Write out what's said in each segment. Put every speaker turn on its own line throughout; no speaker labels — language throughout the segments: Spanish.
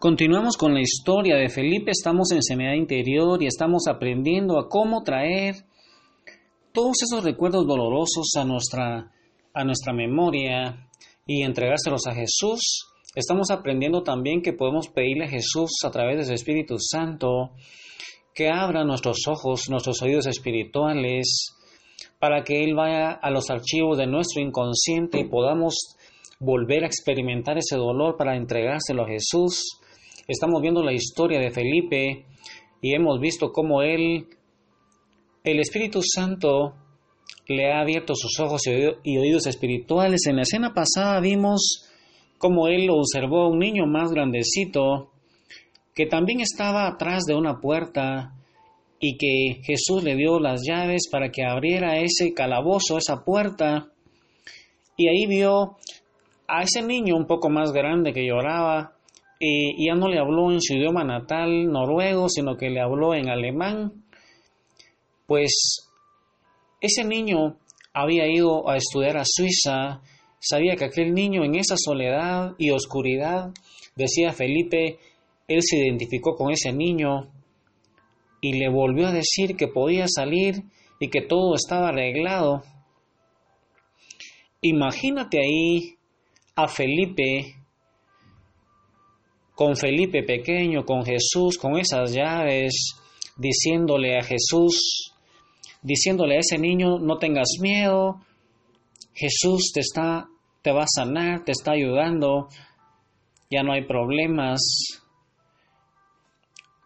Continuamos con la historia de Felipe, estamos en sanidad interior y estamos aprendiendo a cómo traer todos esos recuerdos dolorosos a nuestra, a nuestra memoria y entregárselos a Jesús. Estamos aprendiendo también que podemos pedirle a Jesús a través de su Espíritu Santo que abra nuestros ojos, nuestros oídos espirituales, para que Él vaya a los archivos de nuestro inconsciente y podamos volver a experimentar ese dolor para entregárselo a Jesús Estamos viendo la historia de Felipe y hemos visto cómo él, el Espíritu Santo, le ha abierto sus ojos y oídos espirituales. En la escena pasada vimos cómo él observó a un niño más grandecito que también estaba atrás de una puerta y que Jesús le dio las llaves para que abriera ese calabozo, esa puerta. Y ahí vio a ese niño un poco más grande que lloraba y ya no le habló en su idioma natal noruego, sino que le habló en alemán, pues ese niño había ido a estudiar a Suiza, sabía que aquel niño en esa soledad y oscuridad, decía Felipe, él se identificó con ese niño y le volvió a decir que podía salir y que todo estaba arreglado. Imagínate ahí a Felipe con Felipe pequeño, con Jesús, con esas llaves, diciéndole a Jesús, diciéndole a ese niño, no tengas miedo, Jesús te está, te va a sanar, te está ayudando, ya no hay problemas.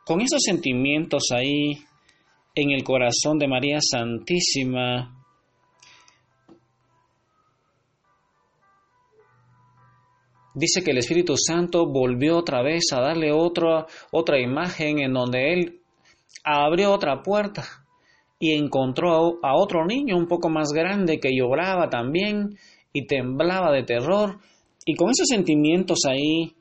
Con esos sentimientos ahí en el corazón de María Santísima, dice que el Espíritu Santo volvió otra vez a darle otra, otra imagen en donde él abrió otra puerta y encontró a otro niño un poco más grande que lloraba también y temblaba de terror y con esos sentimientos ahí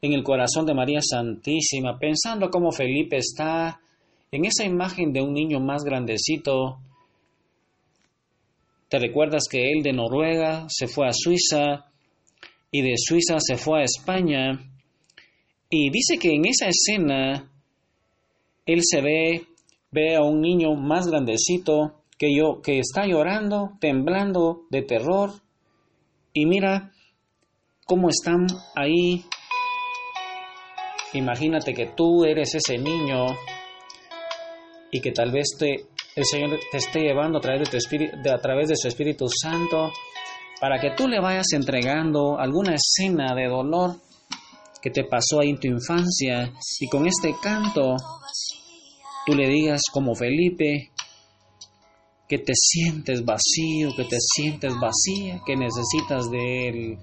en el corazón de María Santísima, pensando cómo Felipe está en esa imagen de un niño más grandecito. ¿Te recuerdas que él de Noruega se fue a Suiza y de Suiza se fue a España. Y dice que en esa escena él se ve, ve a un niño más grandecito que yo, que está llorando, temblando de terror. Y mira cómo están ahí. Imagínate que tú eres ese niño y que tal vez te, el Señor te esté llevando a través de, tu espíritu, a través de su Espíritu Santo para que tú le vayas entregando alguna escena de dolor que te pasó ahí en tu infancia y con este canto tú le digas como Felipe que te sientes vacío, que te sientes vacía, que necesitas de Él.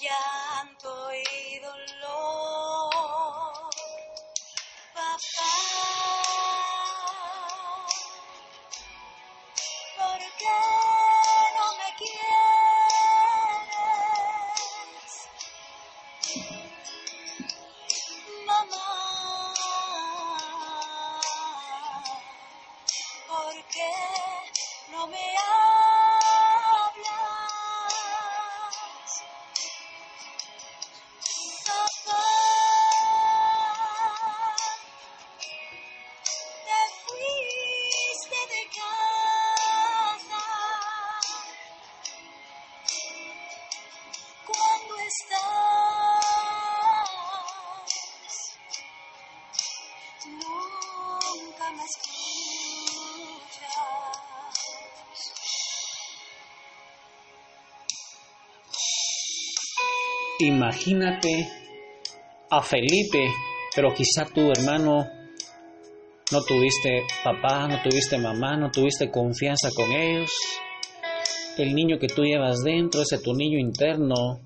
Llanto y dolor. Papá,
Imagínate a Felipe, pero quizá tu hermano no tuviste papá, no tuviste mamá, no tuviste confianza con ellos. El niño que tú llevas dentro, ese tu niño interno,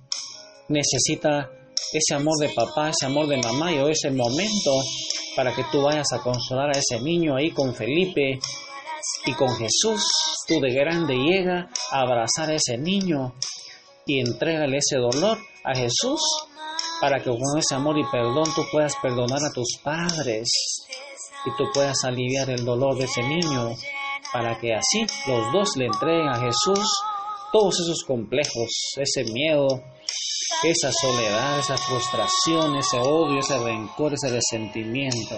necesita ese amor de papá, ese amor de mamá y hoy es el momento para que tú vayas a consolar a ese niño ahí con Felipe y con Jesús. Tú de grande llega a abrazar a ese niño y entrégale ese dolor a Jesús para que con ese amor y perdón tú puedas perdonar a tus padres y tú puedas aliviar el dolor de ese niño para que así los dos le entreguen a Jesús todos esos complejos, ese miedo, esa soledad, esa frustración, ese odio, ese rencor, ese resentimiento.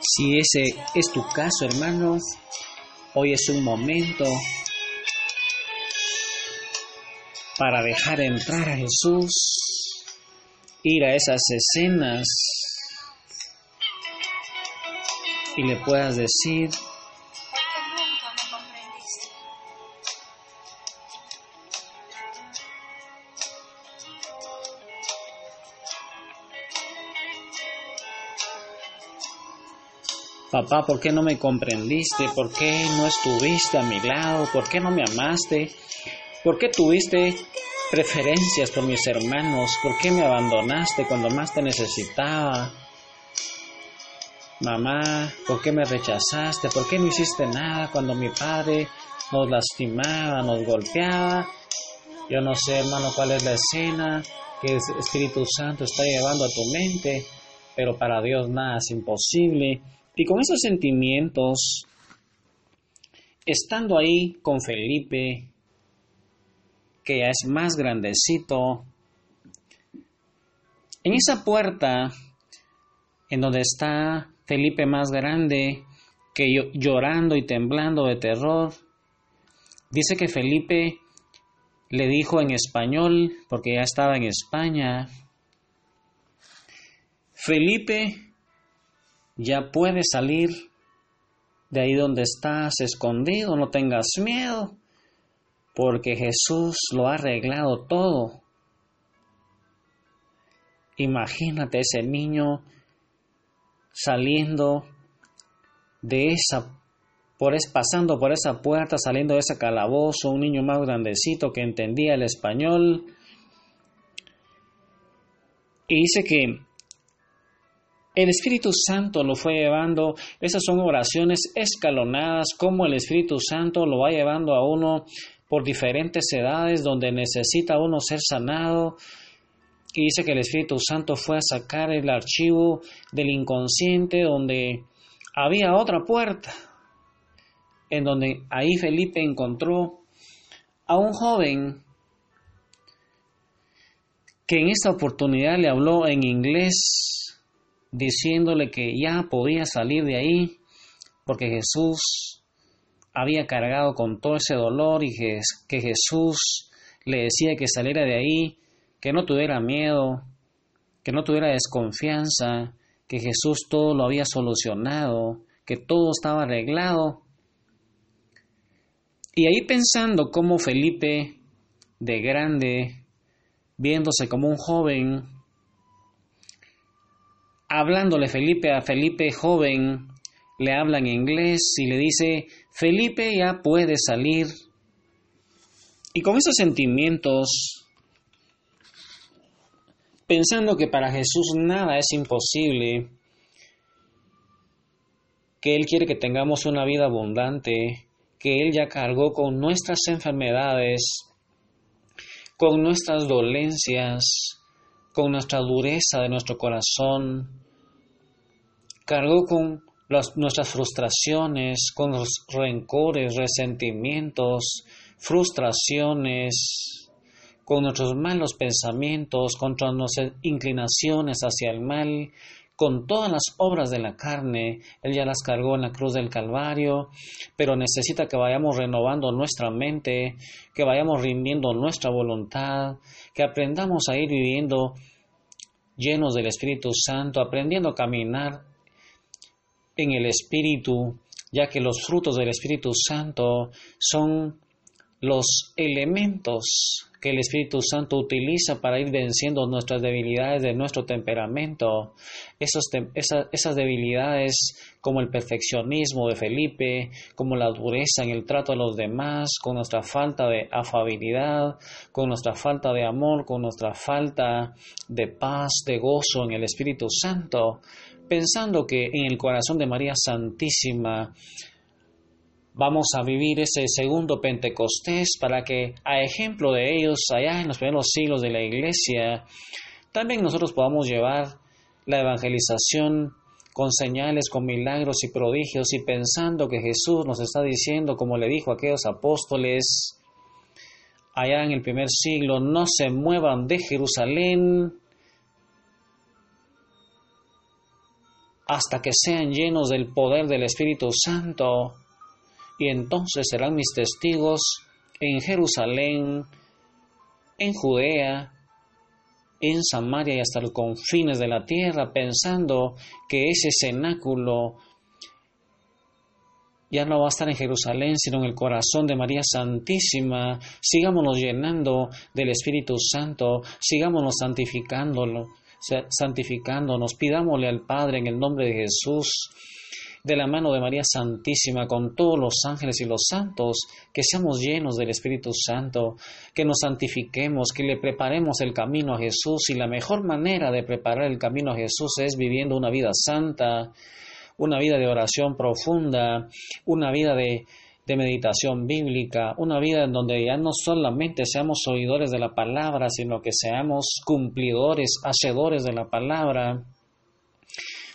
Si ese es tu caso, hermano, hoy es un momento para dejar entrar a Jesús, ir a esas escenas y le puedas decir, papá, ¿por qué no me comprendiste? ¿Por qué no estuviste a mi lado? ¿Por qué no me amaste? ¿Por qué tuviste preferencias por mis hermanos? ¿Por qué me abandonaste cuando más te necesitaba? Mamá, ¿por qué me rechazaste? ¿Por qué no hiciste nada cuando mi padre nos lastimaba, nos golpeaba? Yo no sé, hermano, cuál es la escena que el Espíritu Santo está llevando a tu mente, pero para Dios nada es imposible. Y con esos sentimientos, estando ahí con Felipe, que ya es más grandecito, en esa puerta en donde está Felipe más grande, que llorando y temblando de terror, dice que Felipe le dijo en español, porque ya estaba en España, Felipe, ya puedes salir de ahí donde estás escondido, no tengas miedo, porque Jesús lo ha arreglado todo. Imagínate ese niño saliendo de esa por es pasando por esa puerta, saliendo de ese calabozo, un niño más grandecito que entendía el español. Y dice que el Espíritu Santo lo fue llevando, esas son oraciones escalonadas, como el Espíritu Santo lo va llevando a uno por diferentes edades donde necesita uno ser sanado. Y dice que el Espíritu Santo fue a sacar el archivo del inconsciente donde había otra puerta, en donde ahí Felipe encontró a un joven que en esta oportunidad le habló en inglés diciéndole que ya podía salir de ahí porque Jesús había cargado con todo ese dolor y que, Jesús le decía que saliera de ahí, que no tuviera miedo, que no tuviera desconfianza, que Jesús todo lo había solucionado, que todo estaba arreglado. Y ahí pensando cómo Felipe, de grande, viéndose como un joven, hablándole Felipe a Felipe joven, le habla en inglés y le dice, Felipe ya puede salir. Y con esos sentimientos, pensando que para Jesús nada es imposible, que Él quiere que tengamos una vida abundante, que Él ya cargó con nuestras enfermedades, con nuestras dolencias, con nuestra dureza de nuestro corazón, cargó con nuestras frustraciones, con los rencores, resentimientos, frustraciones, con nuestros malos pensamientos, contra nuestras inclinaciones hacia el mal, con todas las obras de la carne. Él ya las cargó en la cruz del Calvario, pero necesita que vayamos renovando nuestra mente, que vayamos rindiendo nuestra voluntad, que aprendamos a ir viviendo llenos del Espíritu Santo, aprendiendo a caminar en el Espíritu, ya que los frutos del Espíritu Santo son los elementos que el Espíritu Santo utiliza para ir venciendo nuestras debilidades de nuestro temperamento, esas debilidades como el perfeccionismo de Felipe, como la dureza en el trato a los demás, con nuestra falta de afabilidad, con nuestra falta de amor, con nuestra falta de paz, de gozo en el Espíritu Santo, pensando que en el corazón de María Santísima Vamos a vivir ese segundo Pentecostés para que, a ejemplo de ellos, allá en los primeros siglos de la Iglesia, también nosotros podamos llevar la evangelización con señales, con milagros y prodigios y pensando que Jesús nos está diciendo, como le dijo a aquellos apóstoles allá en el primer siglo, no se muevan de Jerusalén hasta que sean llenos del poder del Espíritu Santo y entonces serán mis testigos en Jerusalén, en Judea, en Samaria y hasta los confines de la tierra, pensando que ese cenáculo ya no va a estar en Jerusalén, sino en el corazón de María Santísima. Sigámonos llenando del Espíritu Santo, sigámonos santificándolo, sa- santificándonos, pidámosle al Padre en el nombre de Jesús de la mano de María Santísima, con todos los ángeles y los santos, que seamos llenos del Espíritu Santo, que nos santifiquemos, que le preparemos el camino a Jesús. Y la mejor manera de preparar el camino a Jesús es viviendo una vida santa, una vida de oración profunda, una vida de, de meditación bíblica, una vida en donde ya no solamente seamos oidores de la palabra, sino que seamos cumplidores, hacedores de la palabra,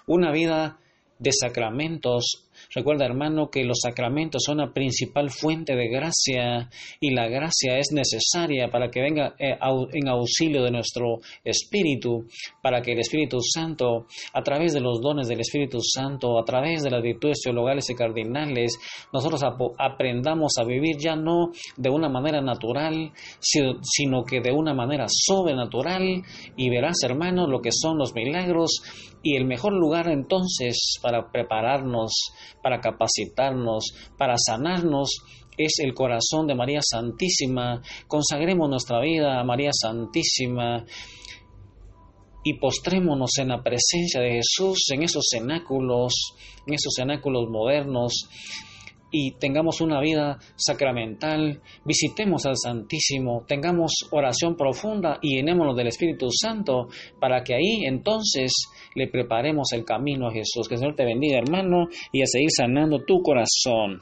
una vida de sacramentos. Recuerda, hermano, que los sacramentos son la principal fuente de gracia y la gracia es necesaria para que venga eh, en auxilio de nuestro espíritu, para que el Espíritu Santo, a través de los dones del Espíritu Santo, a través de las virtudes teologales y cardinales, nosotros aprendamos a vivir ya no de una manera natural, si- sino que de una manera sobrenatural. Y verás, hermano, lo que son los milagros y el mejor lugar entonces para prepararnos, para capacitarnos, para sanarnos, es el corazón de María Santísima. Consagremos nuestra vida a María Santísima y postrémonos en la presencia de Jesús en esos cenáculos, en esos cenáculos modernos y tengamos una vida sacramental, visitemos al Santísimo, tengamos oración profunda y llenémonos del Espíritu Santo para que ahí entonces le preparemos el camino a Jesús. Que el Señor te bendiga, hermano, y a seguir sanando tu corazón.